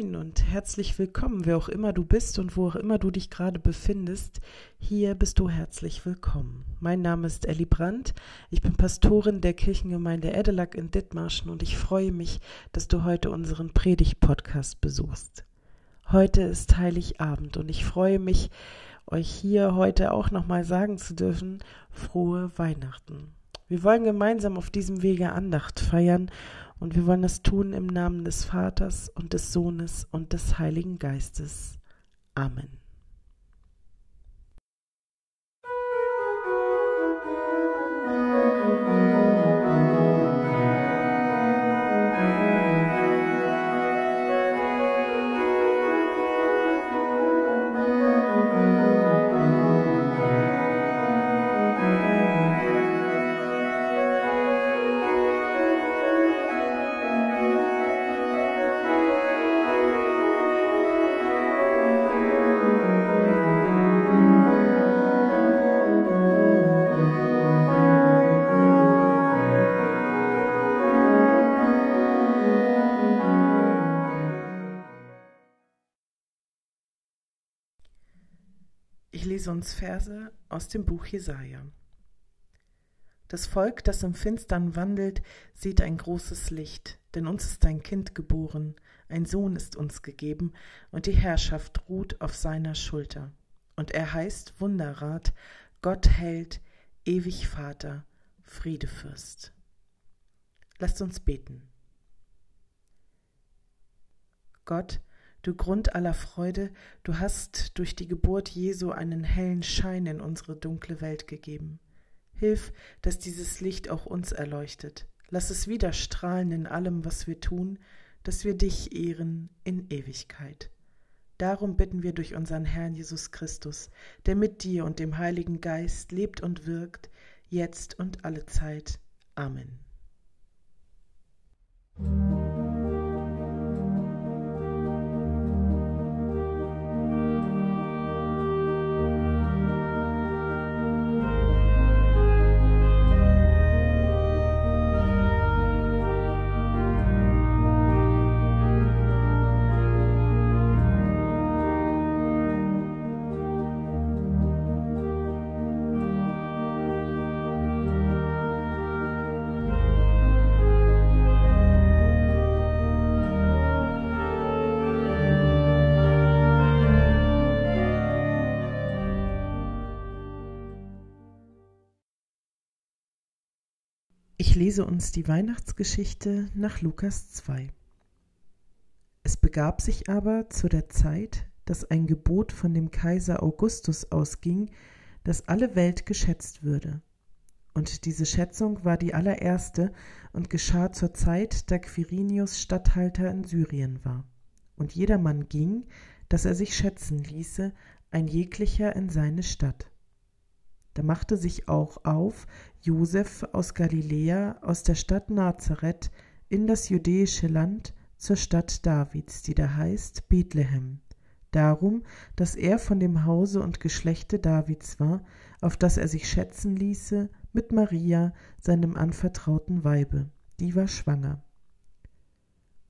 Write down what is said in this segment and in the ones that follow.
Moin und herzlich willkommen, wer auch immer du bist und wo auch immer du dich gerade befindest. Hier bist du herzlich willkommen. Mein Name ist Elli Brandt. Ich bin Pastorin der Kirchengemeinde Edelack in Dithmarschen und ich freue mich, dass du heute unseren Predigt-Podcast besuchst. Heute ist Heiligabend und ich freue mich, euch hier heute auch nochmal sagen zu dürfen, frohe Weihnachten. Wir wollen gemeinsam auf diesem Wege Andacht feiern und wir wollen das tun im Namen des Vaters und des Sohnes und des Heiligen Geistes. Amen. Ich lese uns Verse aus dem Buch Jesaja. Das Volk, das im Finstern wandelt, sieht ein großes Licht, denn uns ist ein Kind geboren, ein Sohn ist uns gegeben, und die Herrschaft ruht auf seiner Schulter. Und er heißt Wunderrat, Gott hält, ewig Vater, Friedefürst. Lasst uns beten. Gott, Du Grund aller Freude, du hast durch die Geburt Jesu einen hellen Schein in unsere dunkle Welt gegeben. Hilf, dass dieses Licht auch uns erleuchtet. Lass es wieder strahlen in allem, was wir tun, dass wir dich ehren in Ewigkeit. Darum bitten wir durch unseren Herrn Jesus Christus, der mit dir und dem Heiligen Geist lebt und wirkt, jetzt und alle Zeit. Amen. Ich lese uns die Weihnachtsgeschichte nach Lukas 2. Es begab sich aber zu der Zeit, dass ein Gebot von dem Kaiser Augustus ausging, dass alle Welt geschätzt würde. Und diese Schätzung war die allererste und geschah zur Zeit, da Quirinius Statthalter in Syrien war. Und jedermann ging, dass er sich schätzen ließe, ein jeglicher in seine Stadt. Da machte sich auch auf Josef aus Galiläa, aus der Stadt Nazareth, in das judäische Land, zur Stadt Davids, die da heißt Bethlehem, darum, dass er von dem Hause und Geschlechte Davids war, auf das er sich schätzen ließe mit Maria, seinem anvertrauten Weibe, die war schwanger.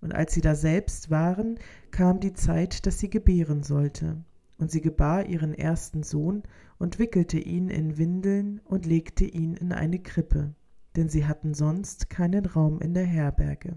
Und als sie daselbst waren, kam die Zeit, dass sie gebären sollte. Und sie gebar ihren ersten Sohn und wickelte ihn in Windeln und legte ihn in eine Krippe, denn sie hatten sonst keinen Raum in der Herberge.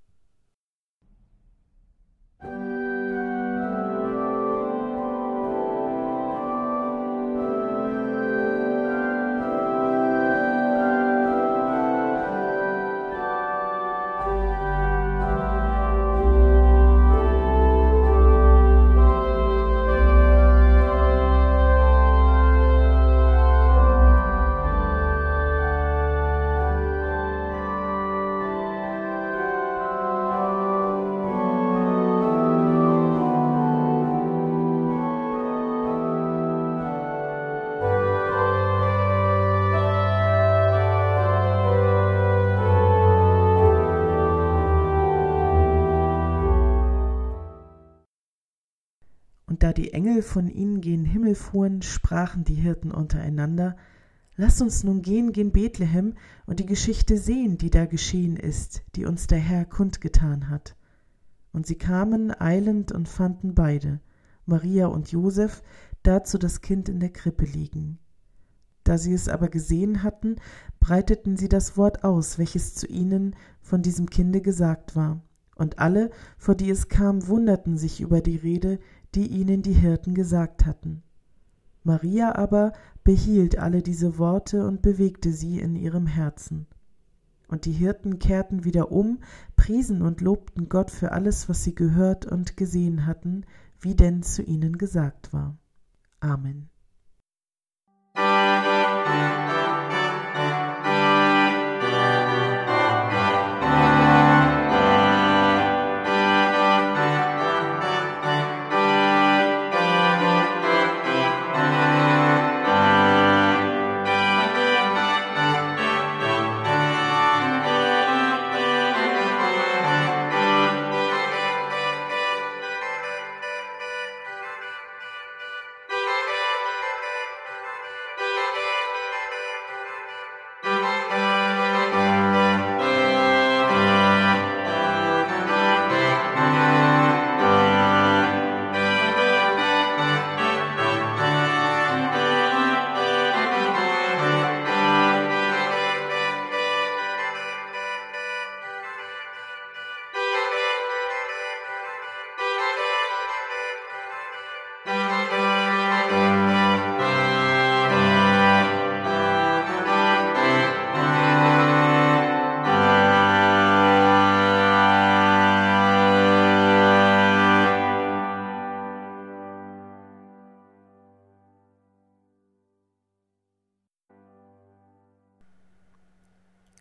Da die Engel von ihnen gen Himmel fuhren, sprachen die Hirten untereinander, Lass uns nun gehen gen Bethlehem und die Geschichte sehen, die da geschehen ist, die uns der Herr kundgetan hat. Und sie kamen eilend und fanden beide, Maria und Joseph, dazu das Kind in der Krippe liegen. Da sie es aber gesehen hatten, breiteten sie das Wort aus, welches zu ihnen von diesem Kinde gesagt war. Und alle, vor die es kam, wunderten sich über die Rede, die ihnen die Hirten gesagt hatten. Maria aber behielt alle diese Worte und bewegte sie in ihrem Herzen. Und die Hirten kehrten wieder um, priesen und lobten Gott für alles, was sie gehört und gesehen hatten, wie denn zu ihnen gesagt war. Amen.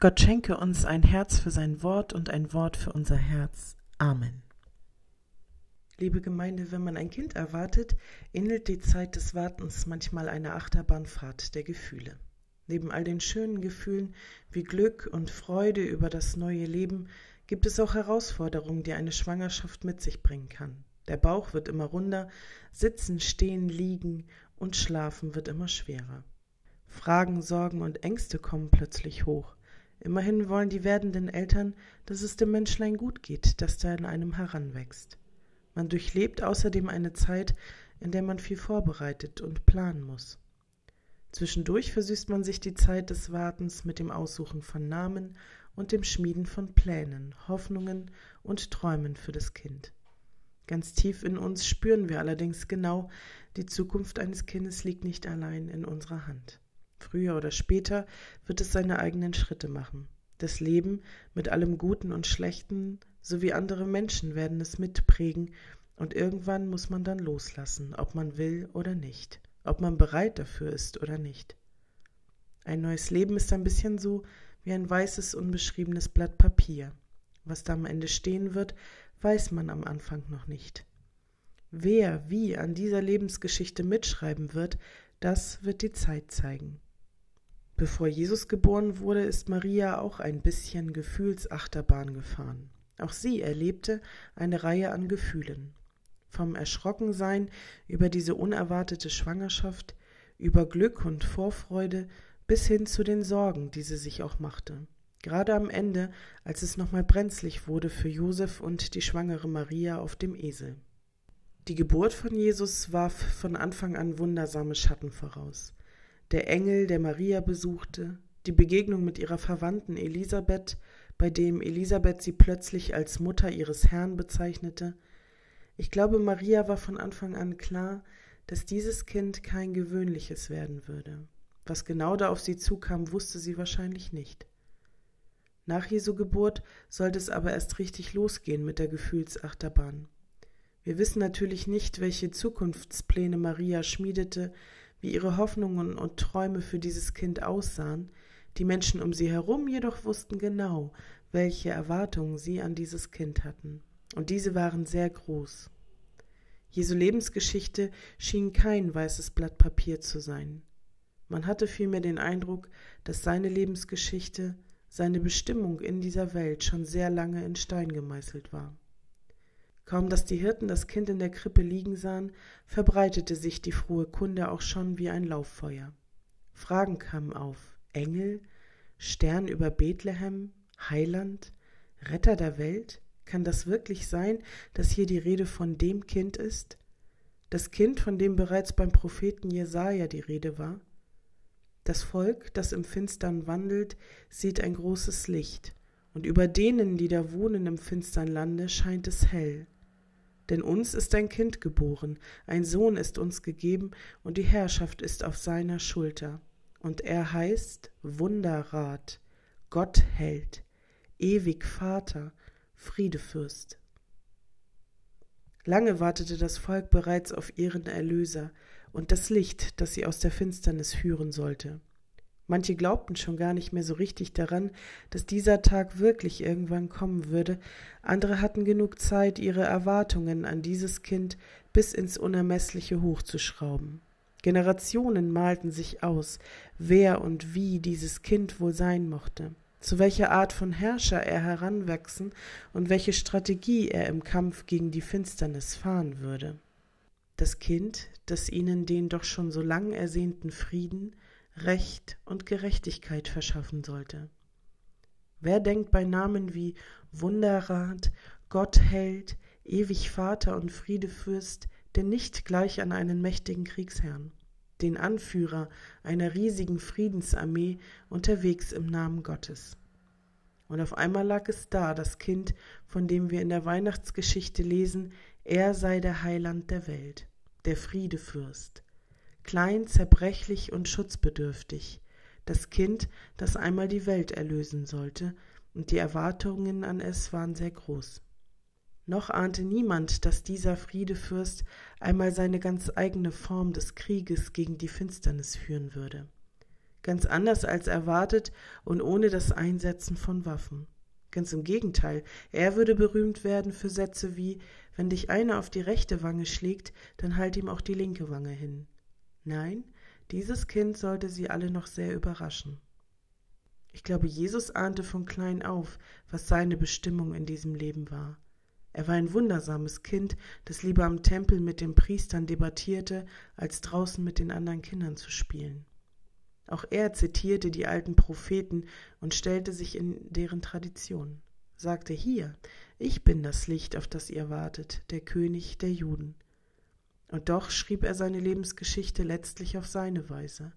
Gott schenke uns ein Herz für sein Wort und ein Wort für unser Herz. Amen. Liebe Gemeinde, wenn man ein Kind erwartet, ähnelt die Zeit des Wartens manchmal einer Achterbahnfahrt der Gefühle. Neben all den schönen Gefühlen wie Glück und Freude über das neue Leben gibt es auch Herausforderungen, die eine Schwangerschaft mit sich bringen kann. Der Bauch wird immer runder, sitzen, stehen, liegen und schlafen wird immer schwerer. Fragen, Sorgen und Ängste kommen plötzlich hoch. Immerhin wollen die werdenden Eltern, dass es dem Menschlein gut geht, das da in einem heranwächst. Man durchlebt außerdem eine Zeit, in der man viel vorbereitet und planen muss. Zwischendurch versüßt man sich die Zeit des Wartens mit dem Aussuchen von Namen und dem Schmieden von Plänen, Hoffnungen und Träumen für das Kind. Ganz tief in uns spüren wir allerdings genau, die Zukunft eines Kindes liegt nicht allein in unserer Hand. Früher oder später wird es seine eigenen Schritte machen. Das Leben mit allem Guten und Schlechten sowie andere Menschen werden es mitprägen und irgendwann muss man dann loslassen, ob man will oder nicht, ob man bereit dafür ist oder nicht. Ein neues Leben ist ein bisschen so wie ein weißes, unbeschriebenes Blatt Papier. Was da am Ende stehen wird, weiß man am Anfang noch nicht. Wer wie an dieser Lebensgeschichte mitschreiben wird, das wird die Zeit zeigen. Bevor Jesus geboren wurde, ist Maria auch ein bisschen Gefühlsachterbahn gefahren. Auch sie erlebte eine Reihe an Gefühlen. Vom Erschrockensein über diese unerwartete Schwangerschaft, über Glück und Vorfreude bis hin zu den Sorgen, die sie sich auch machte. Gerade am Ende, als es nochmal brenzlig wurde für Josef und die schwangere Maria auf dem Esel. Die Geburt von Jesus warf von Anfang an wundersame Schatten voraus der Engel, der Maria besuchte, die Begegnung mit ihrer Verwandten Elisabeth, bei dem Elisabeth sie plötzlich als Mutter ihres Herrn bezeichnete. Ich glaube, Maria war von Anfang an klar, dass dieses Kind kein gewöhnliches werden würde. Was genau da auf sie zukam, wusste sie wahrscheinlich nicht. Nach Jesu Geburt sollte es aber erst richtig losgehen mit der Gefühlsachterbahn. Wir wissen natürlich nicht, welche Zukunftspläne Maria schmiedete, wie ihre Hoffnungen und Träume für dieses Kind aussahen, die Menschen um sie herum jedoch wussten genau, welche Erwartungen sie an dieses Kind hatten, und diese waren sehr groß. Jesu Lebensgeschichte schien kein weißes Blatt Papier zu sein. Man hatte vielmehr den Eindruck, dass seine Lebensgeschichte, seine Bestimmung in dieser Welt schon sehr lange in Stein gemeißelt war. Kaum dass die Hirten das Kind in der Krippe liegen sahen, verbreitete sich die frohe Kunde auch schon wie ein Lauffeuer. Fragen kamen auf Engel, Stern über Bethlehem, Heiland, Retter der Welt? Kann das wirklich sein, dass hier die Rede von dem Kind ist? Das Kind, von dem bereits beim Propheten Jesaja die Rede war? Das Volk, das im Finstern wandelt, sieht ein großes Licht, und über denen, die da wohnen im finstern Lande, scheint es hell. Denn uns ist ein Kind geboren, ein Sohn ist uns gegeben, und die Herrschaft ist auf seiner Schulter. Und er heißt Wunderrat, Gottheld, ewig Vater, Friedefürst. Lange wartete das Volk bereits auf ihren Erlöser und das Licht, das sie aus der Finsternis führen sollte. Manche glaubten schon gar nicht mehr so richtig daran, dass dieser Tag wirklich irgendwann kommen würde, andere hatten genug Zeit, ihre Erwartungen an dieses Kind bis ins Unermessliche hochzuschrauben. Generationen malten sich aus, wer und wie dieses Kind wohl sein mochte, zu welcher Art von Herrscher er heranwachsen und welche Strategie er im Kampf gegen die Finsternis fahren würde. Das Kind, das ihnen den doch schon so lang ersehnten Frieden, Recht und Gerechtigkeit verschaffen sollte. Wer denkt bei Namen wie Wunderrat, Gottheld, ewig Vater und Friedefürst denn nicht gleich an einen mächtigen Kriegsherrn, den Anführer einer riesigen Friedensarmee unterwegs im Namen Gottes? Und auf einmal lag es da, das Kind, von dem wir in der Weihnachtsgeschichte lesen, er sei der Heiland der Welt, der Friedefürst klein, zerbrechlich und schutzbedürftig, das Kind, das einmal die Welt erlösen sollte, und die Erwartungen an es waren sehr groß. Noch ahnte niemand, dass dieser Friedefürst einmal seine ganz eigene Form des Krieges gegen die Finsternis führen würde. Ganz anders als erwartet und ohne das Einsetzen von Waffen. Ganz im Gegenteil, er würde berühmt werden für Sätze wie Wenn dich einer auf die rechte Wange schlägt, dann halt ihm auch die linke Wange hin. Nein, dieses Kind sollte sie alle noch sehr überraschen. Ich glaube, Jesus ahnte von klein auf, was seine Bestimmung in diesem Leben war. Er war ein wundersames Kind, das lieber am Tempel mit den Priestern debattierte, als draußen mit den anderen Kindern zu spielen. Auch er zitierte die alten Propheten und stellte sich in deren Tradition, sagte hier, ich bin das Licht, auf das ihr wartet, der König der Juden. Und doch schrieb er seine Lebensgeschichte letztlich auf seine Weise.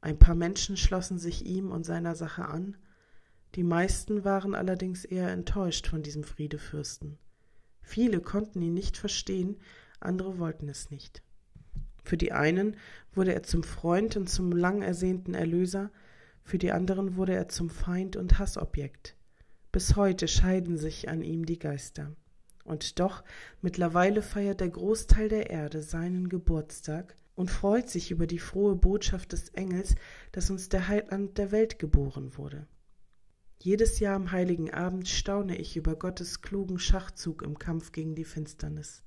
Ein paar Menschen schlossen sich ihm und seiner Sache an, die meisten waren allerdings eher enttäuscht von diesem Friedefürsten. Viele konnten ihn nicht verstehen, andere wollten es nicht. Für die einen wurde er zum Freund und zum lang ersehnten Erlöser, für die anderen wurde er zum Feind und Hassobjekt. Bis heute scheiden sich an ihm die Geister. Und doch mittlerweile feiert der Großteil der Erde seinen Geburtstag, und freut sich über die frohe Botschaft des Engels, dass uns der Heiland der Welt geboren wurde. Jedes Jahr am heiligen Abend staune ich über Gottes klugen Schachzug im Kampf gegen die Finsternis.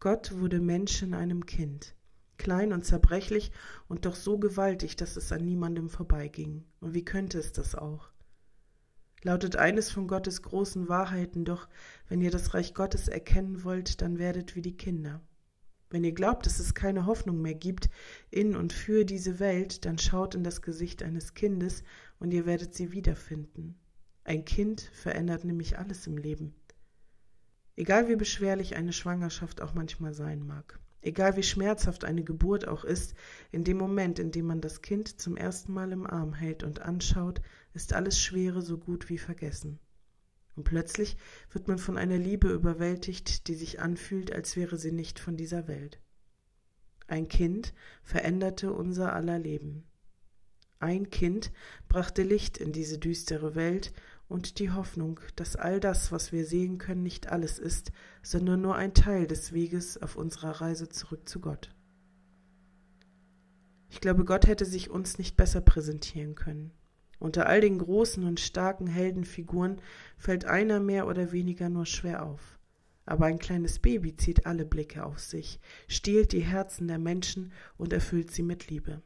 Gott wurde Mensch in einem Kind, klein und zerbrechlich und doch so gewaltig, dass es an niemandem vorbeiging. Und wie könnte es das auch? Lautet eines von Gottes großen Wahrheiten doch, wenn ihr das Reich Gottes erkennen wollt, dann werdet wie die Kinder. Wenn ihr glaubt, dass es keine Hoffnung mehr gibt in und für diese Welt, dann schaut in das Gesicht eines Kindes und ihr werdet sie wiederfinden. Ein Kind verändert nämlich alles im Leben. Egal wie beschwerlich eine Schwangerschaft auch manchmal sein mag, egal wie schmerzhaft eine Geburt auch ist, in dem Moment, in dem man das Kind zum ersten Mal im Arm hält und anschaut, ist alles Schwere so gut wie vergessen. Und plötzlich wird man von einer Liebe überwältigt, die sich anfühlt, als wäre sie nicht von dieser Welt. Ein Kind veränderte unser aller Leben. Ein Kind brachte Licht in diese düstere Welt und die Hoffnung, dass all das, was wir sehen können, nicht alles ist, sondern nur ein Teil des Weges auf unserer Reise zurück zu Gott. Ich glaube, Gott hätte sich uns nicht besser präsentieren können. Unter all den großen und starken Heldenfiguren fällt einer mehr oder weniger nur schwer auf. Aber ein kleines Baby zieht alle Blicke auf sich, stiehlt die Herzen der Menschen und erfüllt sie mit Liebe.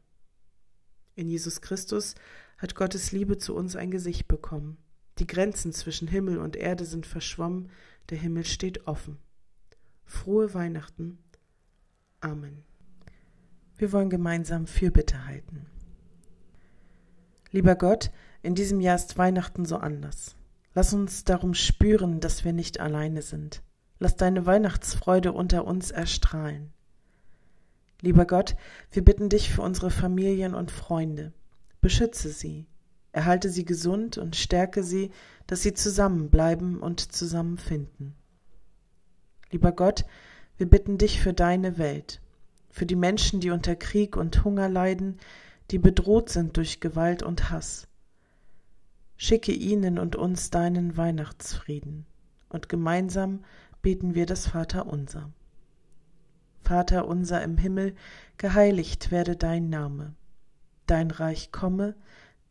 In Jesus Christus hat Gottes Liebe zu uns ein Gesicht bekommen. Die Grenzen zwischen Himmel und Erde sind verschwommen, der Himmel steht offen. Frohe Weihnachten. Amen. Wir wollen gemeinsam Fürbitte halten. Lieber Gott, in diesem Jahr ist Weihnachten so anders. Lass uns darum spüren, dass wir nicht alleine sind. Lass deine Weihnachtsfreude unter uns erstrahlen. Lieber Gott, wir bitten dich für unsere Familien und Freunde. Beschütze sie, erhalte sie gesund und stärke sie, dass sie zusammenbleiben und zusammenfinden. Lieber Gott, wir bitten dich für deine Welt, für die Menschen, die unter Krieg und Hunger leiden, die bedroht sind durch Gewalt und Hass. Schicke ihnen und uns deinen Weihnachtsfrieden, und gemeinsam beten wir das Vaterunser. Vater unser im Himmel, geheiligt werde dein Name, dein Reich komme,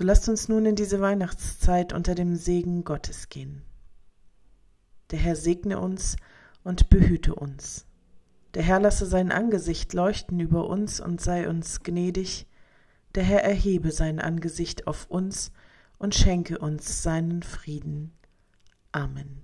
So lasst uns nun in diese Weihnachtszeit unter dem Segen Gottes gehen. Der Herr segne uns und behüte uns. Der Herr lasse sein Angesicht leuchten über uns und sei uns gnädig, der Herr erhebe sein Angesicht auf uns und schenke uns seinen Frieden. Amen.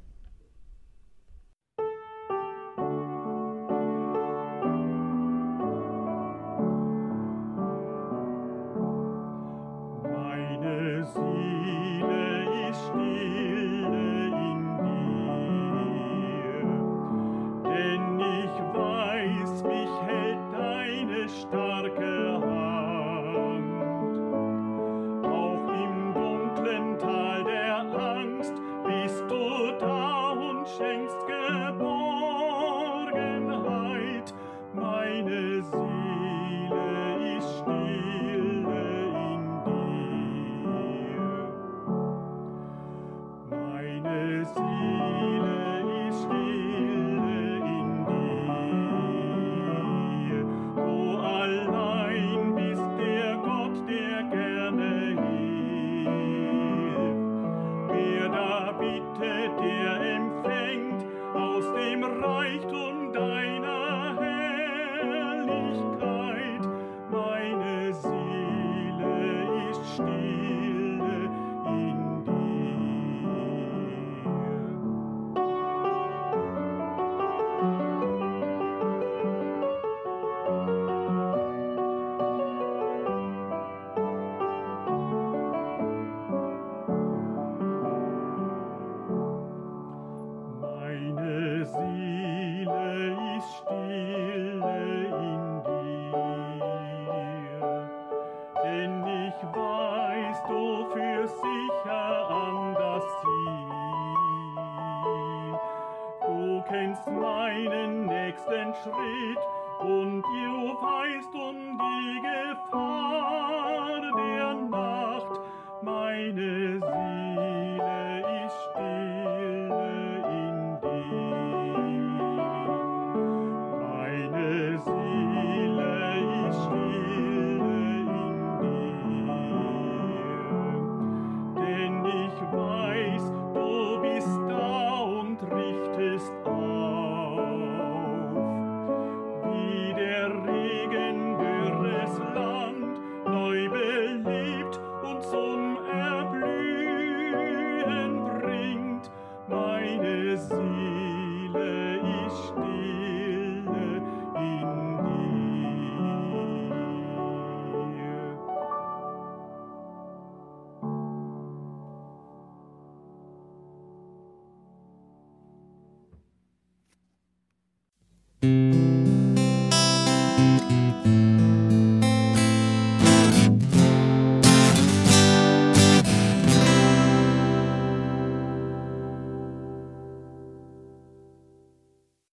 meinen nächsten Schritt und ihr weißt um die Gefahr der Nacht, meine